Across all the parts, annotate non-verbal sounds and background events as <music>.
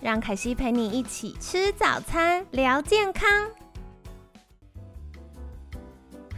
让凯西陪你一起吃早餐，聊健康。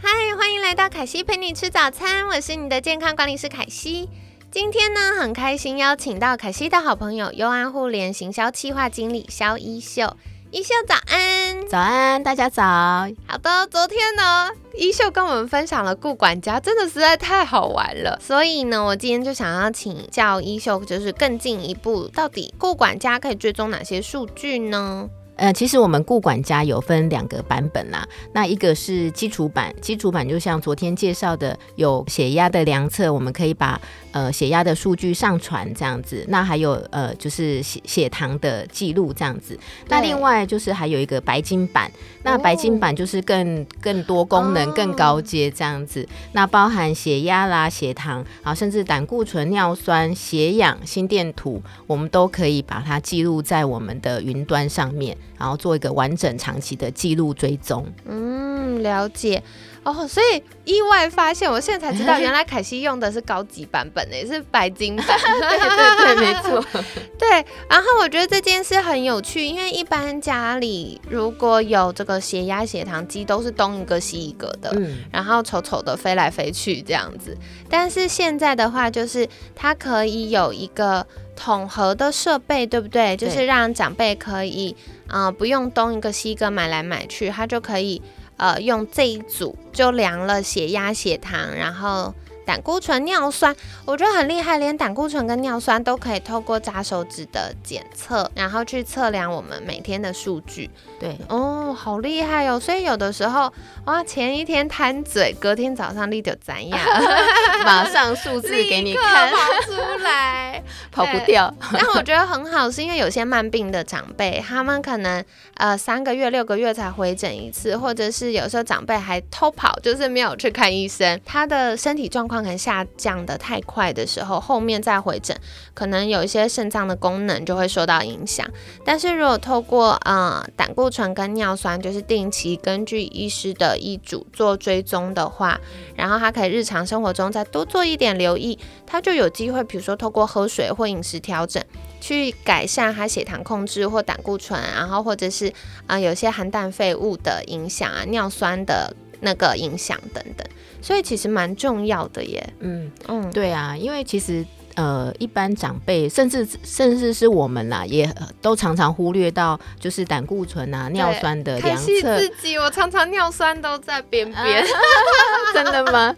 嗨，欢迎来到凯西陪你吃早餐，我是你的健康管理师凯西。今天呢，很开心邀请到凯西的好朋友优安互联行销企划经理肖一秀。一秀早安，早安，大家早。好的，昨天呢，一秀跟我们分享了顾管家，真的实在太好玩了。所以呢，我今天就想要请教一秀，就是更进一步，到底顾管家可以追踪哪些数据呢？呃，其实我们顾管家有分两个版本啦。那一个是基础版，基础版就像昨天介绍的，有血压的量测，我们可以把呃血压的数据上传这样子。那还有呃就是血血糖的记录这样子。那另外就是还有一个白金版，那白金版就是更更多功能、更高阶这样子。那包含血压啦、血糖啊，甚至胆固醇、尿酸、血氧、心电图，我们都可以把它记录在我们的云端上面。然后做一个完整长期的记录追踪。嗯，了解哦。所以意外发现，我现在才知道，<laughs> 原来凯西用的是高级版本也是白金版。<laughs> 对对对，没错。<laughs> 对。然后我觉得这件事很有趣，因为一般家里如果有这个血压、血糖机，都是东一个西一个的，嗯，然后丑丑的飞来飞去这样子。但是现在的话，就是它可以有一个统合的设备，对不对？就是让长辈可以。啊，不用东一个西一个买来买去，它就可以呃用这一组就量了血压、血糖，然后。胆固醇、尿酸，我觉得很厉害，连胆固醇跟尿酸都可以透过扎手指的检测，然后去测量我们每天的数据。对，哦，好厉害哦！所以有的时候，哇，前一天贪嘴，隔天早上立就怎样，<laughs> 马上数字给你看，跑出来，跑不掉。但我觉得很好，是因为有些慢病的长辈，他们可能呃三个月、六个月才回诊一次，或者是有时候长辈还偷跑，就是没有去看医生，他的身体状况。可能下降的太快的时候，后面再回诊，可能有一些肾脏的功能就会受到影响。但是如果透过呃胆固醇跟尿酸，就是定期根据医师的医嘱做追踪的话，然后他可以日常生活中再多做一点留意，他就有机会，比如说透过喝水或饮食调整，去改善他血糖控制或胆固醇，然后或者是啊有些含氮废物的影响啊，尿酸的那个影响等等。所以其实蛮重要的耶。嗯嗯，对啊，因为其实。呃，一般长辈，甚至甚至是我们啦，也都常常忽略到，就是胆固醇啊、尿酸的量测。自己，我常常尿酸都在边边。<laughs> 真的吗？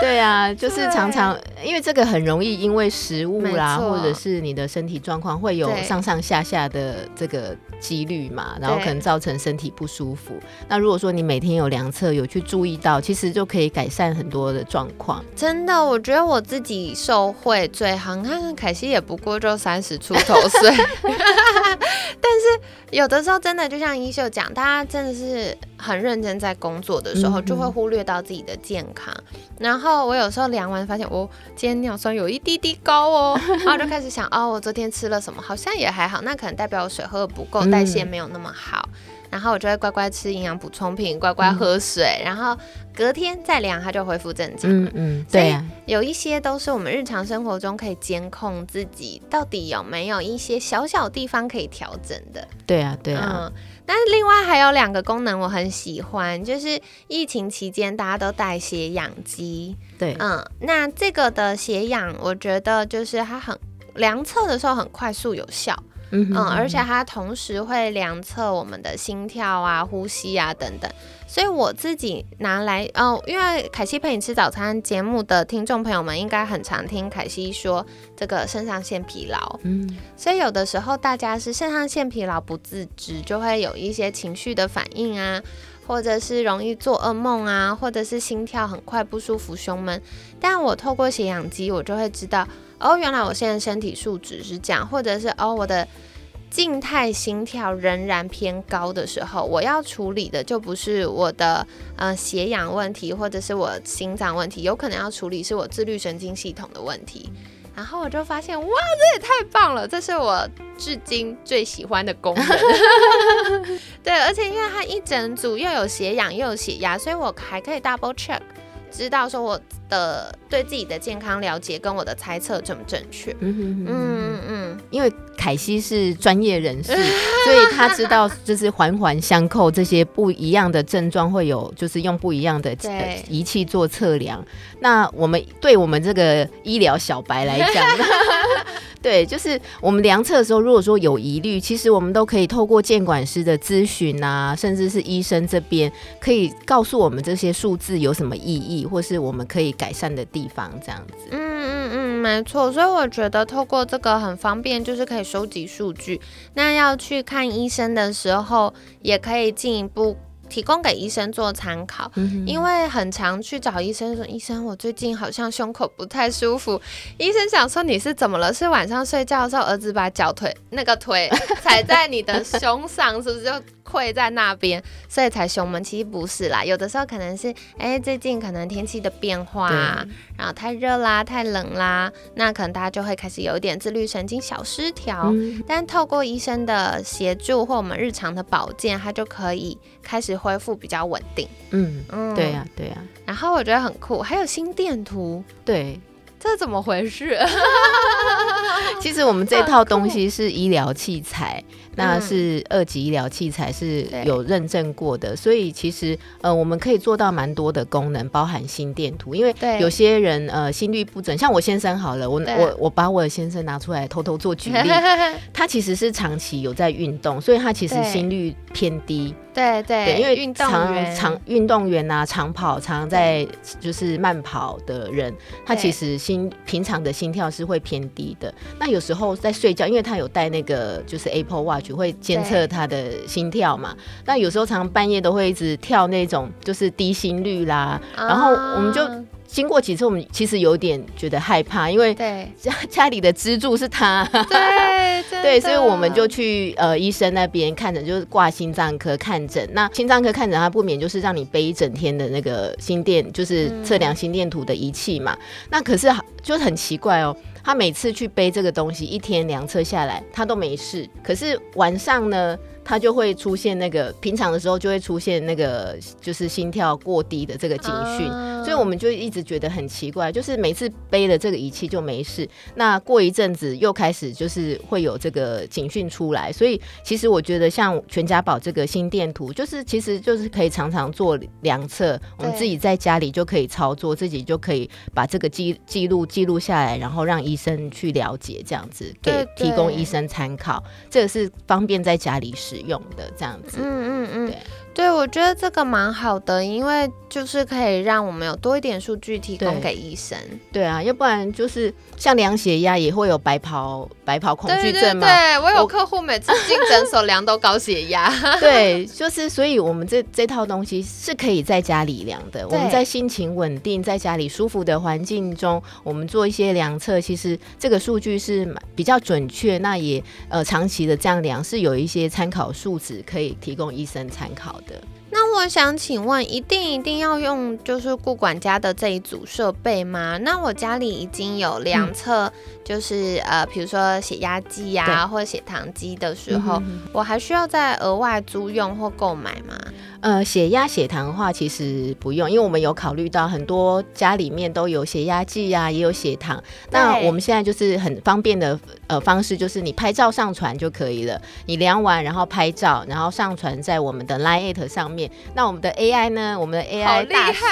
对啊，就是常常，因为这个很容易因为食物啦，或者是你的身体状况会有上上下下的这个几率嘛，然后可能造成身体不舒服。那如果说你每天有量测，有去注意到，其实就可以改善很多的状况。真的，我觉得我自己受惠最。好，你看凯西也不过就三十出头岁，<laughs> 但是有的时候真的就像衣秀讲，大家真的是很认真在工作的时候，就会忽略到自己的健康。然后我有时候量完发现，我今天尿酸有一滴滴高哦，<laughs> 然后就开始想，哦，我昨天吃了什么？好像也还好，那可能代表我水喝的不够，代谢没有那么好。然后我就会乖乖吃营养补充品，乖乖喝水，然后隔天再量，它就恢复正常了。嗯嗯，对有一些都是我们日常生活中可以监控自己到底有没有一些小小地方可以调整的。对啊，对啊。嗯，但是另外还有两个功能我很喜欢，就是疫情期间大家都带血氧机。对，嗯，那这个的血氧，我觉得就是它很量测的时候很快速有效。嗯，而且它同时会量测我们的心跳啊、呼吸啊等等，所以我自己拿来哦，因为凯西陪你吃早餐节目的听众朋友们应该很常听凯西说这个肾上腺疲劳，嗯，所以有的时候大家是肾上腺疲劳不自知，就会有一些情绪的反应啊，或者是容易做噩梦啊，或者是心跳很快不舒服、胸闷，但我透过血氧机，我就会知道。哦，原来我现在身体素质是这样，或者是哦，我的静态心跳仍然偏高的时候，我要处理的就不是我的呃血氧问题，或者是我心脏问题，有可能要处理是我自律神经系统的问题。然后我就发现，哇，这也太棒了！这是我至今最喜欢的功能。<laughs> <laughs> 对，而且因为它一整组又有血氧又有血压，所以我还可以 double check，知道说我的对自己的健康了解跟我的猜测正不正确。嗯嗯嗯，因为凯西是专业人士，<laughs> 所以他知道就是环环相扣，这些不一样的症状会有，就是用不一样的 <laughs> 仪器做测量。那我们对我们这个医疗小白来讲。<laughs> 对，就是我们量测的时候，如果说有疑虑，其实我们都可以透过监管师的咨询啊，甚至是医生这边，可以告诉我们这些数字有什么意义，或是我们可以改善的地方，这样子。嗯嗯嗯，没错。所以我觉得透过这个很方便，就是可以收集数据。那要去看医生的时候，也可以进一步。提供给医生做参考，因为很常去找医生说：“医生，我最近好像胸口不太舒服。”医生想说：“你是怎么了？是晚上睡觉的时候，儿子把脚腿那个腿踩在你的胸上，是不是就？”跪在那边，<laughs> 所以才胸闷。其实不是啦，有的时候可能是，哎，最近可能天气的变化，然后太热啦，太冷啦，那可能大家就会开始有一点自律神经小失调。但透过医生的协助或我们日常的保健，它就可以开始恢复比较稳定。嗯嗯，对呀对呀。然后我觉得很酷，还有心电图。对。这怎么回事？<laughs> 其实我们这套东西是医疗器材，那是二级医疗器材，是有认证过的，所以其实呃，我们可以做到蛮多的功能，包含心电图。因为有些人呃心率不准，像我先生好了，我我我把我的先生拿出来偷偷做举例，<laughs> 他其实是长期有在运动，所以他其实心率偏低。对对，因为运动员、长运动员啊，长跑、常在就是慢跑的人，他其实心平常的心跳是会偏低的。那有时候在睡觉，因为他有戴那个就是 Apple Watch 会监测他的心跳嘛。那有时候常常半夜都会一直跳那种就是低心率啦，然后我们就。经过几次，我们其实有点觉得害怕，因为家 <laughs> 家里的支柱是他，<laughs> 对对，所以我们就去呃医生那边看诊，就是挂心脏科看诊。那心脏科看诊，他不免就是让你背一整天的那个心电，就是测量心电图的仪器嘛。那可是就很奇怪哦，他每次去背这个东西，一天两车下来，他都没事。可是晚上呢？它就会出现那个平常的时候就会出现那个就是心跳过低的这个警讯，所以我们就一直觉得很奇怪，就是每次背了这个仪器就没事，那过一阵子又开始就是会有这个警讯出来，所以其实我觉得像全家宝这个心电图，就是其实就是可以常常做量测，我们自己在家里就可以操作，自己就可以把这个记记录记录下来，然后让医生去了解，这样子给提供医生参考，这个是方便在家里使。使用的这样子，嗯嗯嗯，对。对，我觉得这个蛮好的，因为就是可以让我们有多一点数据提供给医生。对啊，要不然就是像量血压也会有白袍白袍恐惧症嘛。对我有客户每次进诊所量都高血压。<laughs> 对，就是所以我们这这套东西是可以在家里量的。我们在心情稳定、在家里舒服的环境中，我们做一些量测，其实这个数据是比较准确。那也呃长期的这样量是有一些参考数值可以提供医生参考。的。那我想请问，一定一定要用就是顾管家的这一组设备吗？那我家里已经有量测，就是呃，比如说血压计呀，或者血糖机的时候，我还需要再额外租用或购买吗？呃，血压、血糖的话，其实不用，因为我们有考虑到很多家里面都有血压计呀，也有血糖。那我们现在就是很方便的呃方式，就是你拍照上传就可以了。你量完，然后拍照，然后上传在我们的 Line 上面。那我们的 AI 呢？我们的 AI 大师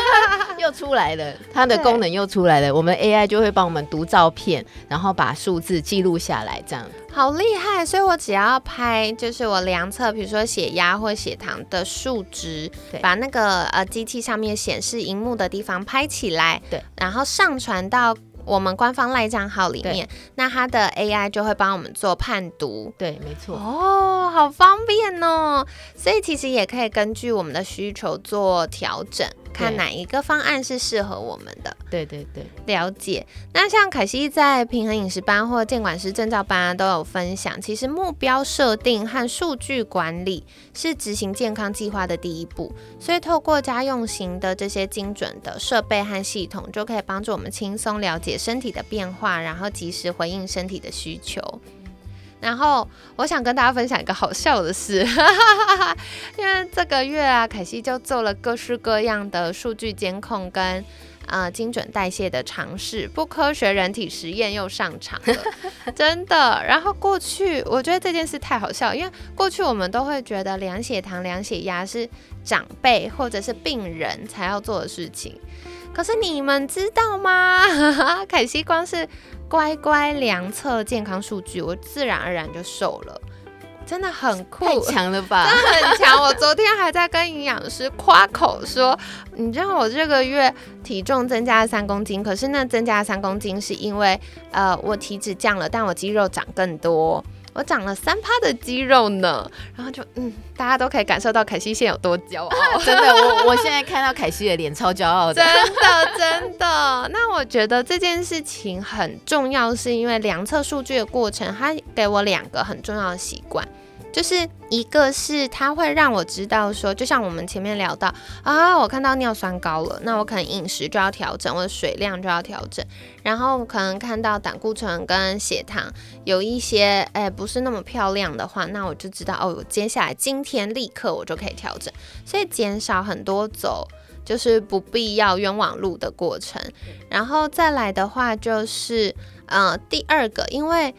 <laughs> 又出来了，它的功能又出来了。我们 AI 就会帮我们读照片，然后把数字记录下来，这样。好厉害！所以我只要拍，就是我量测，比如说血压或血糖的数值，把那个呃机器上面显示荧幕的地方拍起来，对，然后上传到我们官方赖账号里面，那它的 AI 就会帮我们做判读，对，没错。哦，好方便哦！所以其实也可以根据我们的需求做调整。看哪一个方案是适合我们的。对对对，了解。那像凯西在平衡饮食班或监管师证照班都有分享，其实目标设定和数据管理是执行健康计划的第一步。所以透过家用型的这些精准的设备和系统，就可以帮助我们轻松了解身体的变化，然后及时回应身体的需求。然后我想跟大家分享一个好笑的事，<laughs> 因为这个月啊，凯西就做了各式各样的数据监控跟呃精准代谢的尝试，不科学人体实验又上场了，<laughs> 真的。然后过去我觉得这件事太好笑，因为过去我们都会觉得量血糖、量血压是长辈或者是病人才要做的事情，可是你们知道吗？<laughs> 凯西光是。乖乖量测健康数据，我自然而然就瘦了，真的很酷，太强了吧？真的很强。我昨天还在跟营养师夸口说，你知道我这个月体重增加了三公斤，可是那增加了三公斤是因为呃我体脂降了，但我肌肉长更多。我长了三趴的肌肉呢，然后就嗯，大家都可以感受到凯西现在有多骄傲。<laughs> 真的，我我现在看到凯西的脸超骄傲的。真的，真的。那我觉得这件事情很重要，是因为量测数据的过程，它给我两个很重要的习惯。就是一个是它会让我知道说，就像我们前面聊到啊，我看到尿酸高了，那我可能饮食就要调整，我的水量就要调整，然后可能看到胆固醇跟血糖有一些哎不是那么漂亮的话，那我就知道哦，接下来今天立刻我就可以调整，所以减少很多走就是不必要冤枉路的过程，然后再来的话就是呃第二个，因为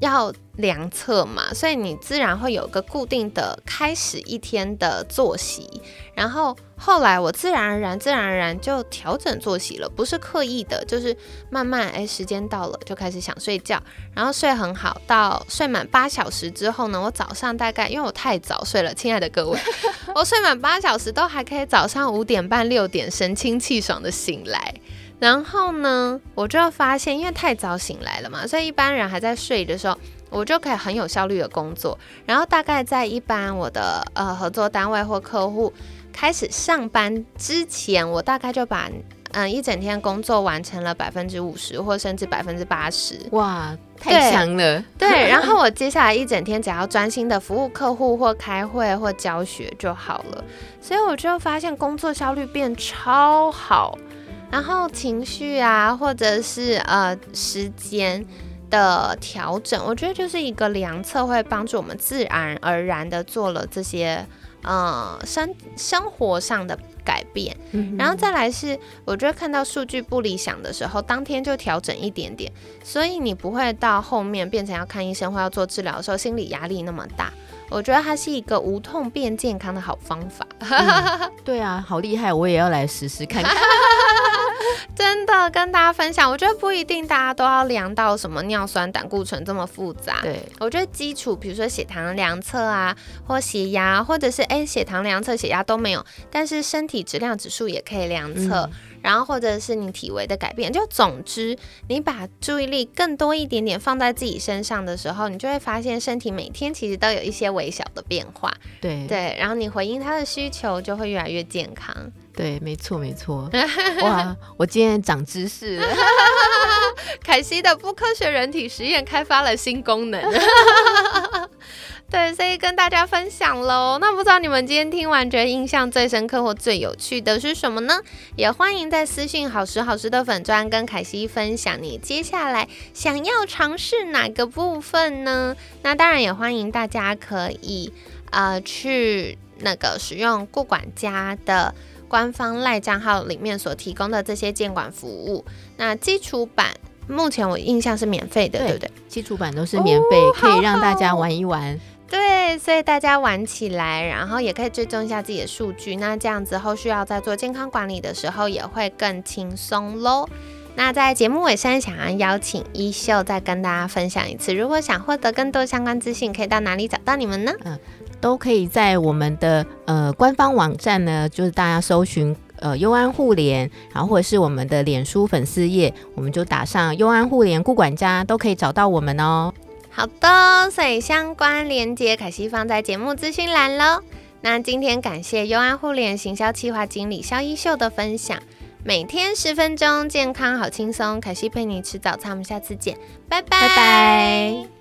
要。量测嘛，所以你自然会有个固定的开始一天的作息，然后后来我自然而然、自然而然就调整作息了，不是刻意的，就是慢慢哎，时间到了就开始想睡觉，然后睡很好，到睡满八小时之后呢，我早上大概因为我太早睡了，亲爱的各位，我睡满八小时都还可以早上五点半、六点神清气爽的醒来，然后呢，我就发现因为太早醒来了嘛，所以一般人还在睡的时候。我就可以很有效率的工作，然后大概在一般我的呃合作单位或客户开始上班之前，我大概就把嗯一整天工作完成了百分之五十或甚至百分之八十。哇，太强了！对，<laughs> 然后我接下来一整天只要专心的服务客户或开会或教学就好了，所以我就发现工作效率变超好，然后情绪啊或者是呃时间。的调整，我觉得就是一个量测会帮助我们自然而然的做了这些，呃，生生活上的改变。然后再来是，我觉得看到数据不理想的时候，当天就调整一点点，所以你不会到后面变成要看医生或要做治疗的时候，心理压力那么大。我觉得它是一个无痛变健康的好方法。对啊，好厉害，我也要来试试看。<laughs> 真的跟大家分享，我觉得不一定大家都要量到什么尿酸、胆固醇这么复杂。对，我觉得基础，比如说血糖量测啊，或血压，或者是哎血糖量测、血压都没有，但是身体质量指数也可以量测。然后或者是你体位的改变，就总之，你把注意力更多一点点放在自己身上的时候，你就会发现身体每天其实都有一些微小的变化。对对，然后你回应他的需求，就会越来越健康。对，没错没错。<laughs> 哇，我今天长知识了。<laughs> <laughs> 凯西的不科学人体实验开发了新功能。对，所以跟大家分享喽。那不知道你们今天听完，觉得印象最深刻或最有趣的是什么呢？也欢迎在私信好时好时的粉砖跟凯西分享你接下来想要尝试哪个部分呢？那当然也欢迎大家可以呃去那个使用顾管家的官方赖账号里面所提供的这些监管服务。那基础版目前我印象是免费的，对不对？基础版都是免费，可以让大家玩一玩。对，所以大家玩起来，然后也可以追踪一下自己的数据，那这样子后续要在做健康管理的时候也会更轻松喽。那在节目尾声，想要邀请一秀再跟大家分享一次，如果想获得更多相关资讯，可以到哪里找到你们呢？嗯，都可以在我们的呃官方网站呢，就是大家搜寻呃优安互联，然后或者是我们的脸书粉丝页，我们就打上优安互联顾管家，都可以找到我们哦。好的，所以相关链接凯西放在节目资讯栏喽。那今天感谢优安互联行销企划经理肖一秀的分享。每天十分钟，健康好轻松。凯西陪你吃早餐，我们下次见，拜拜拜拜。